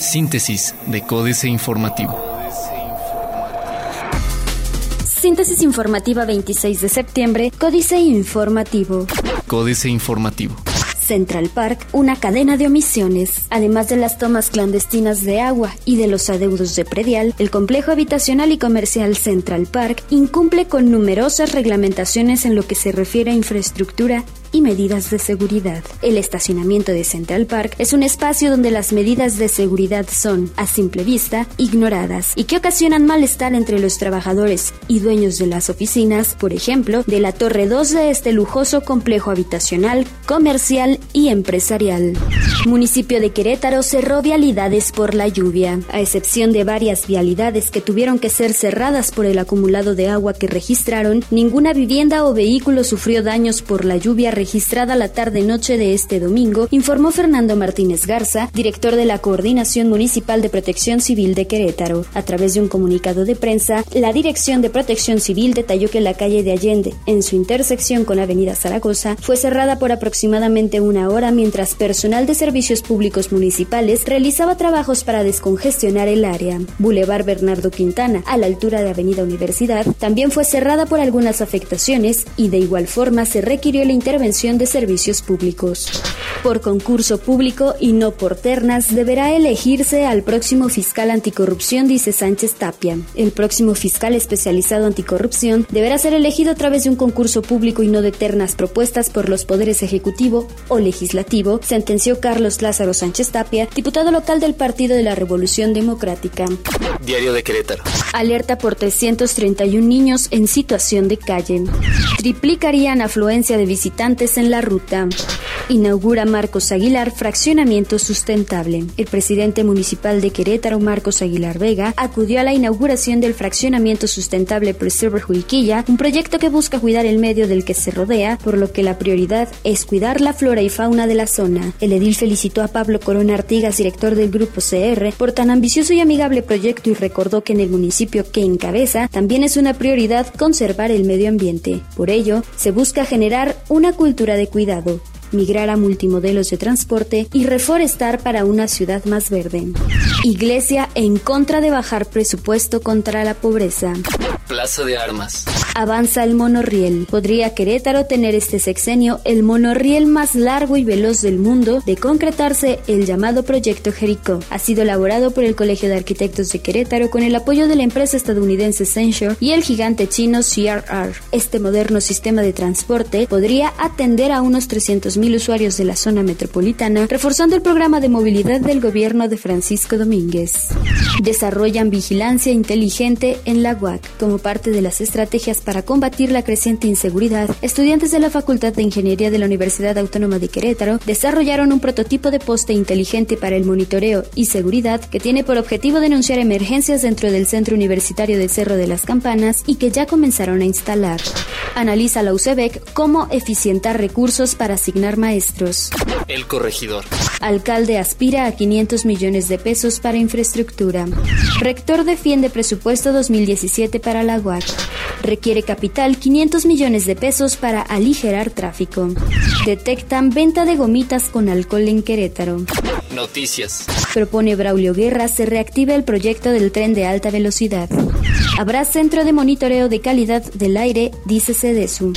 Síntesis de Códice Informativo. Síntesis informativa 26 de septiembre, Códice Informativo. Códice Informativo. Central Park una cadena de omisiones. Además de las tomas clandestinas de agua y de los adeudos de predial, el complejo habitacional y comercial Central Park incumple con numerosas reglamentaciones en lo que se refiere a infraestructura y medidas de seguridad. El estacionamiento de Central Park es un espacio donde las medidas de seguridad son, a simple vista, ignoradas y que ocasionan malestar entre los trabajadores y dueños de las oficinas, por ejemplo, de la Torre 2 de este lujoso complejo habitacional, comercial y empresarial. Municipio de Querétaro cerró vialidades por la lluvia, a excepción de varias vialidades que tuvieron que ser cerradas por el acumulado de agua que registraron, ninguna vivienda o vehículo sufrió daños por la lluvia registrada la tarde-noche de este domingo, informó Fernando Martínez Garza, director de la Coordinación Municipal de Protección Civil de Querétaro. A través de un comunicado de prensa, la Dirección de Protección Civil detalló que la calle de Allende, en su intersección con Avenida Zaragoza, fue cerrada por aproximadamente una hora mientras personal de servicios públicos municipales realizaba trabajos para descongestionar el área. Boulevard Bernardo Quintana, a la altura de Avenida Universidad, también fue cerrada por algunas afectaciones y de igual forma se requirió la intervención de Servicios Públicos. Por concurso público y no por ternas, deberá elegirse al próximo fiscal anticorrupción, dice Sánchez Tapia. El próximo fiscal especializado anticorrupción deberá ser elegido a través de un concurso público y no de ternas propuestas por los poderes ejecutivo o legislativo, sentenció Carlos Lázaro Sánchez Tapia, diputado local del Partido de la Revolución Democrática. Diario de Querétaro. Alerta por 331 niños en situación de calle. Triplicarían afluencia de visitantes en la ruta. Inaugura Marcos Aguilar fraccionamiento sustentable. El presidente municipal de Querétaro, Marcos Aguilar Vega, acudió a la inauguración del fraccionamiento sustentable Preserver Juiquilla, un proyecto que busca cuidar el medio del que se rodea, por lo que la prioridad es cuidar la flora y fauna de la zona. El edil felicitó a Pablo Corona Artigas, director del grupo CR, por tan ambicioso y amigable proyecto y recordó que en el municipio que encabeza también es una prioridad conservar el medio ambiente. Por ello, se busca generar una cultura de cuidado, migrar a multimodelos de transporte y reforestar para una ciudad más verde. Iglesia en contra de bajar presupuesto contra la pobreza. Plaza de Armas. Avanza el monorriel. Podría Querétaro tener este sexenio el monorriel más largo y veloz del mundo de concretarse el llamado Proyecto Jericó. Ha sido elaborado por el Colegio de Arquitectos de Querétaro con el apoyo de la empresa estadounidense Censure y el gigante chino CRR. Este moderno sistema de transporte podría atender a unos 300.000 usuarios de la zona metropolitana, reforzando el programa de movilidad del gobierno de Francisco Domínguez. Desarrollan vigilancia inteligente en la UAC como parte de las estrategias para combatir la creciente inseguridad, estudiantes de la Facultad de Ingeniería de la Universidad Autónoma de Querétaro desarrollaron un prototipo de poste inteligente para el monitoreo y seguridad que tiene por objetivo denunciar emergencias dentro del Centro Universitario de Cerro de las Campanas y que ya comenzaron a instalar. Analiza la UCEBEC cómo eficientar recursos para asignar maestros. El corregidor. Alcalde aspira a 500 millones de pesos para infraestructura. Rector defiende presupuesto 2017 para la UAC. Requiere capital 500 millones de pesos para aligerar tráfico. Detectan venta de gomitas con alcohol en Querétaro. Noticias. Propone Braulio Guerra se reactive el proyecto del tren de alta velocidad. Habrá centro de monitoreo de calidad del aire, dice CEDESU.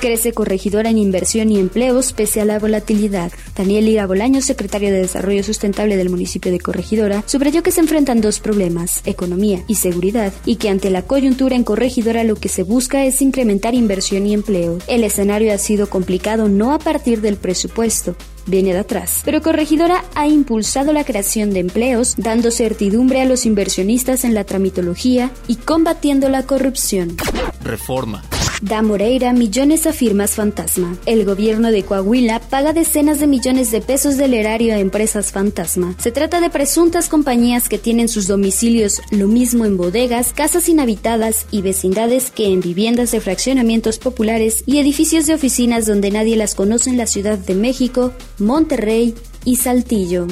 Crece corregidora en inversión y empleos pese a la volatilidad. Daniel Ira Bolaño, secretario de Desarrollo Sustentable del municipio de Corregidora, subrayó que se enfrentan dos problemas, economía y seguridad, y que ante la coyuntura en Corregidora lo que se busca es incrementar inversión y empleo. El escenario ha sido complicado no a partir del presupuesto, viene de atrás. Pero Corregidora ha impulsado la creación de empleos, dando certidumbre a los inversionistas en la tramitología y combatiendo la corrupción. Reforma. Da Moreira millones a firmas fantasma. El gobierno de Coahuila paga decenas de millones de pesos del erario a empresas fantasma. Se trata de presuntas compañías que tienen sus domicilios lo mismo en bodegas, casas inhabitadas y vecindades que en viviendas de fraccionamientos populares y edificios de oficinas donde nadie las conoce en la Ciudad de México, Monterrey y Saltillo.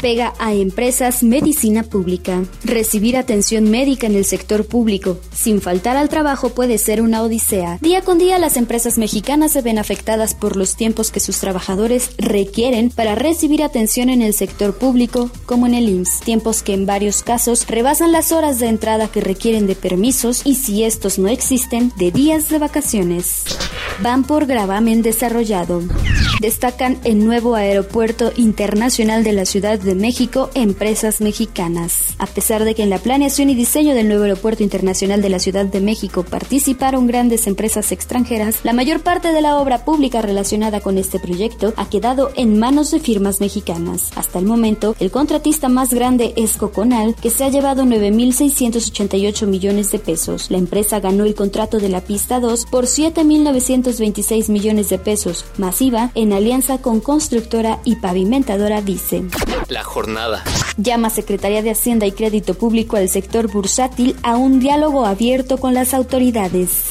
pega a empresas medicina pública. Recibir atención médica en el sector público sin faltar al trabajo puede ser una odisea. Día con día las empresas mexicanas se ven afectadas por los tiempos que sus trabajadores requieren para recibir atención en el sector público como en el IMSS, tiempos que en varios casos rebasan las horas de entrada que requieren de permisos y si estos no existen, de días de vacaciones. Van por gravamen desarrollado. Destacan el nuevo aeropuerto internacional de la Ciudad de México empresas mexicanas. A pesar de que en la planeación y diseño del nuevo aeropuerto internacional de la Ciudad de México participaron grandes empresas extranjeras, la mayor parte de la obra pública relacionada con este proyecto ha quedado en manos de firmas mexicanas. Hasta el momento, el contratista más grande es Coconal, que se ha llevado 9.688 millones de pesos. La empresa ganó el contrato de la pista 2 por 7.926 millones de pesos, masiva en alianza con constructora y pavimentadora Dice. La jornada. Llama Secretaría de Hacienda y Crédito Público al sector bursátil a un diálogo abierto con las autoridades.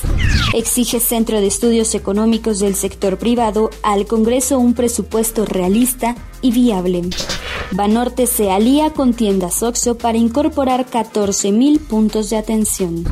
Exige Centro de Estudios Económicos del Sector Privado al Congreso un presupuesto realista y viable. Banorte se alía con tiendas Oxo para incorporar 14.000 puntos de atención.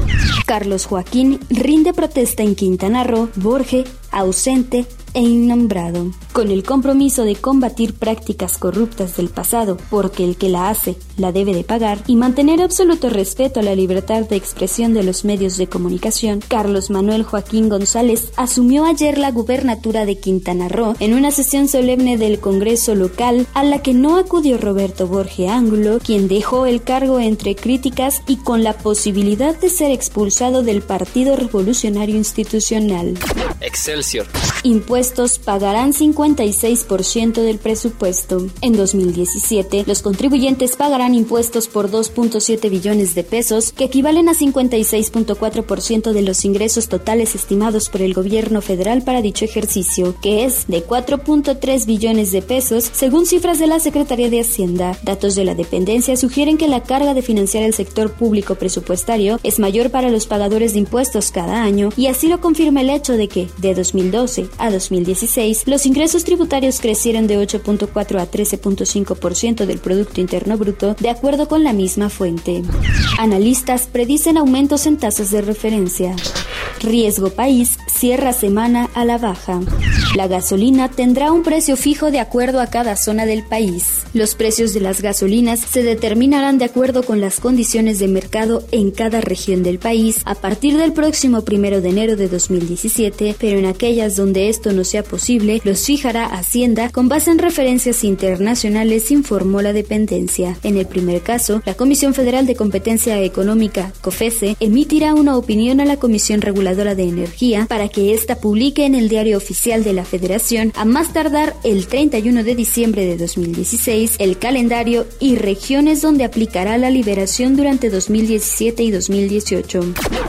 Carlos Joaquín rinde protesta en Quintana Roo, Borge, ausente e innombrado, con el compromiso de combatir prácticas corruptas del pasado, porque el que la hace la debe de pagar, y mantener absoluto respeto a la libertad de expresión de los medios de comunicación, Carlos Manuel Joaquín González asumió ayer la gubernatura de Quintana Roo en una sesión solemne del Congreso local a la que no acudió Roberto Borge Ángulo, quien dejó el cargo entre críticas y con la posibilidad de ser expulsado del Partido Revolucionario Institucional. Excelsior. Impuestos pagarán 56% del presupuesto. En 2017, los contribuyentes pagarán impuestos por 2.7 billones de pesos, que equivalen a 56.4% de los ingresos totales estimados por el gobierno federal para dicho ejercicio, que es de 4.3 billones de pesos, según cifras de la Secretaría de Hacienda. Datos de la dependencia sugieren que la carga de financiar el sector público presupuestario es mayor para los pagadores de impuestos cada año, y así lo confirma el hecho de que, de 2012 a 2016, los ingresos tributarios crecieron de 8.4 a 13.5% del Producto Interno Bruto, de acuerdo con la misma fuente. Analistas predicen aumentos en tasas de referencia. Riesgo País cierra semana a la baja. La gasolina tendrá un precio fijo de acuerdo a cada zona del país. Los precios de las gasolinas se determinarán de acuerdo con las condiciones de mercado en cada región del país a partir del próximo primero de enero de 2017, pero en aquellas donde esto no sea posible, los fijará Hacienda con base en referencias internacionales, informó la dependencia. En el primer caso, la Comisión Federal de Competencia Económica, COFESE, emitirá una opinión a la Comisión Reguladora de Energía para que ésta publique en el Diario Oficial de la Federación a más tardar el 31 de diciembre de 2016 el calendario y regiones donde aplicará la liberación durante 2017 y 2018.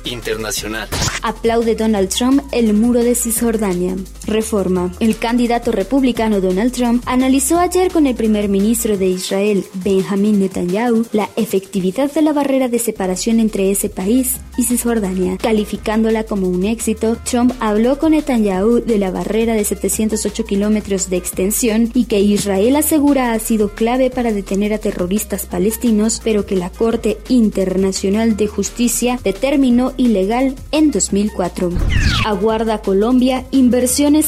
Internacional. Aplaude Donald Trump el muro de Cisjordania. Reforma. El candidato republicano Donald Trump analizó ayer con el primer ministro de Israel, Benjamin Netanyahu, la efectividad de la barrera de separación entre ese país y Cisjordania. Calificándola como un éxito, Trump habló con Netanyahu de la barrera de 708 kilómetros de extensión y que Israel asegura ha sido clave para detener a terroristas palestinos, pero que la Corte Internacional de Justicia determinó ilegal en 2004. Aguarda Colombia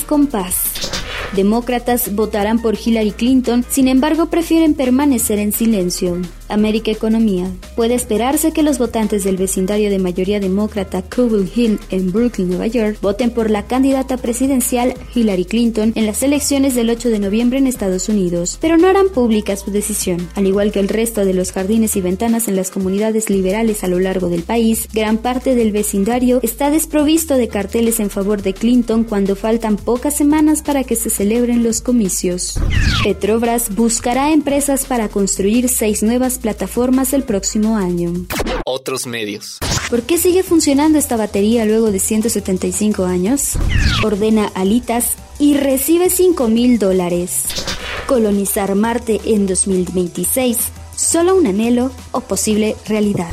con paz. Demócratas votarán por Hillary Clinton, sin embargo prefieren permanecer en silencio. América Economía. Puede esperarse que los votantes del vecindario de mayoría demócrata Cobble Hill en Brooklyn, Nueva York, voten por la candidata presidencial Hillary Clinton en las elecciones del 8 de noviembre en Estados Unidos, pero no harán pública su decisión. Al igual que el resto de los jardines y ventanas en las comunidades liberales a lo largo del país, gran parte del vecindario está desprovisto de carteles en favor de Clinton cuando faltan pocas semanas para que se celebren los comicios. Petrobras buscará empresas para construir seis nuevas plataformas el próximo año. Otros medios. ¿Por qué sigue funcionando esta batería luego de 175 años? Ordena alitas y recibe 5 mil dólares. Colonizar Marte en 2026. Solo un anhelo o posible realidad.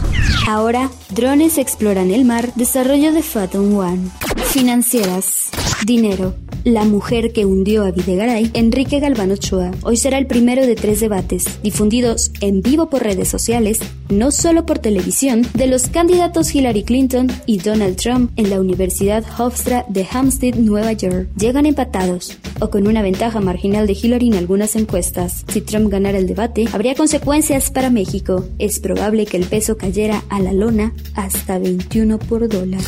Ahora, drones exploran el mar. Desarrollo de Phantom One. Financieras. Dinero. La mujer que hundió a Videgaray, Enrique Galván Ochoa. Hoy será el primero de tres debates, difundidos en vivo por redes sociales, no solo por televisión, de los candidatos Hillary Clinton y Donald Trump en la Universidad Hofstra de Hampstead, Nueva York. Llegan empatados, o con una ventaja marginal de Hillary en algunas encuestas. Si Trump ganara el debate, habría consecuencias para México. Es probable que el peso cayera a la lona hasta 21 por dólar.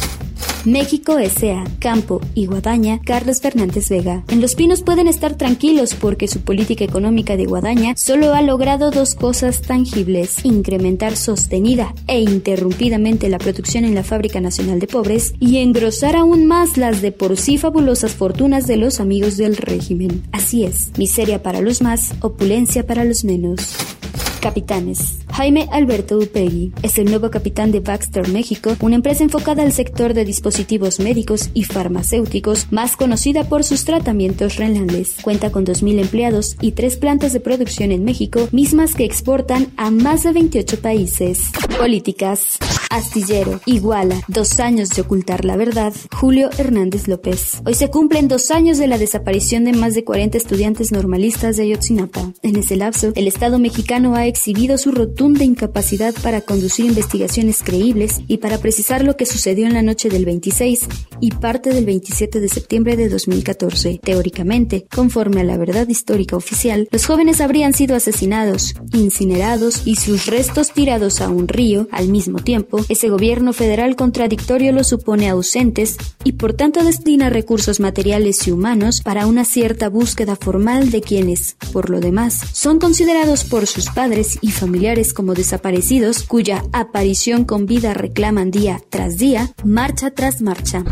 México S.A., Campo y Guadaña, Carlos Fernández Vega. En Los Pinos pueden estar tranquilos porque su política económica de Guadaña solo ha logrado dos cosas tangibles, incrementar sostenida e interrumpidamente la producción en la Fábrica Nacional de Pobres y engrosar aún más las de por sí fabulosas fortunas de los amigos del régimen. Así es, miseria para los más, opulencia para los menos. Capitanes. Jaime Alberto Upegui es el nuevo capitán de Baxter México, una empresa enfocada al sector de dispositivos médicos y farmacéuticos, más conocida por sus tratamientos renales. Cuenta con 2.000 empleados y tres plantas de producción en México, mismas que exportan a más de 28 países. Políticas. Astillero, Iguala, dos años de ocultar la verdad, Julio Hernández López. Hoy se cumplen dos años de la desaparición de más de 40 estudiantes normalistas de Ayotzinapa. En ese lapso, el Estado mexicano ha exhibido su rotunda incapacidad para conducir investigaciones creíbles y para precisar lo que sucedió en la noche del 26 y parte del 27 de septiembre de 2014. Teóricamente, conforme a la verdad histórica oficial, los jóvenes habrían sido asesinados, incinerados y sus restos tirados a un río al mismo tiempo ese gobierno federal contradictorio los supone ausentes y por tanto destina recursos materiales y humanos para una cierta búsqueda formal de quienes, por lo demás, son considerados por sus padres y familiares como desaparecidos cuya aparición con vida reclaman día tras día, marcha tras marcha.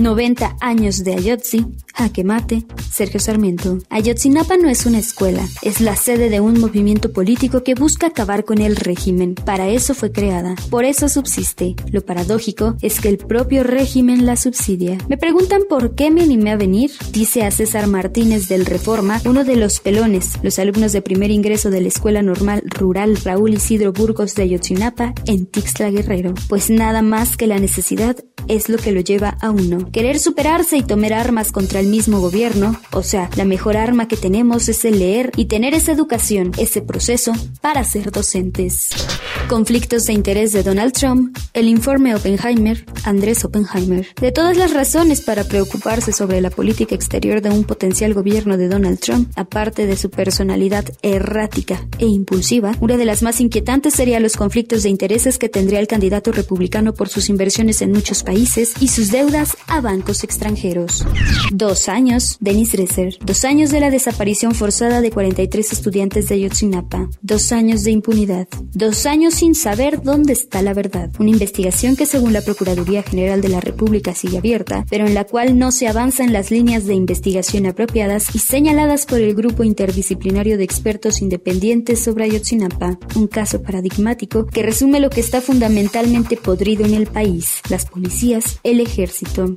90 años de Ayotzi, jaque mate, Sergio Sarmiento. Ayotzinapa no es una escuela, es la sede de un movimiento político que busca acabar con el régimen. Para eso fue creada, por eso subsiste. Lo paradójico es que el propio régimen la subsidia. Me preguntan por qué me animé a venir, dice a César Martínez del Reforma, uno de los pelones, los alumnos de primer ingreso de la Escuela Normal Rural Raúl Isidro Burgos de Ayotzinapa en Tixla Guerrero. Pues nada más que la necesidad es lo que lo lleva a uno. Querer superarse y tomar armas contra el mismo gobierno, o sea, la mejor arma que tenemos es el leer y tener esa educación, ese proceso para ser docentes. Conflictos de interés de Donald Trump, el informe Oppenheimer, Andrés Oppenheimer. De todas las razones para preocuparse sobre la política exterior de un potencial gobierno de Donald Trump, aparte de su personalidad errática e impulsiva, una de las más inquietantes sería los conflictos de intereses que tendría el candidato republicano por sus inversiones en muchos países y sus deudas a bancos extranjeros. Dos años, Denis Dresser. Dos años de la desaparición forzada de 43 estudiantes de Ayotzinapa. Dos años de impunidad. Dos años sin saber dónde está la verdad. Una investigación que según la Procuraduría General de la República sigue abierta, pero en la cual no se avanza en las líneas de investigación apropiadas y señaladas por el Grupo Interdisciplinario de Expertos Independientes sobre Ayotzinapa. Un caso paradigmático que resume lo que está fundamentalmente podrido en el país, las policías, el ejército.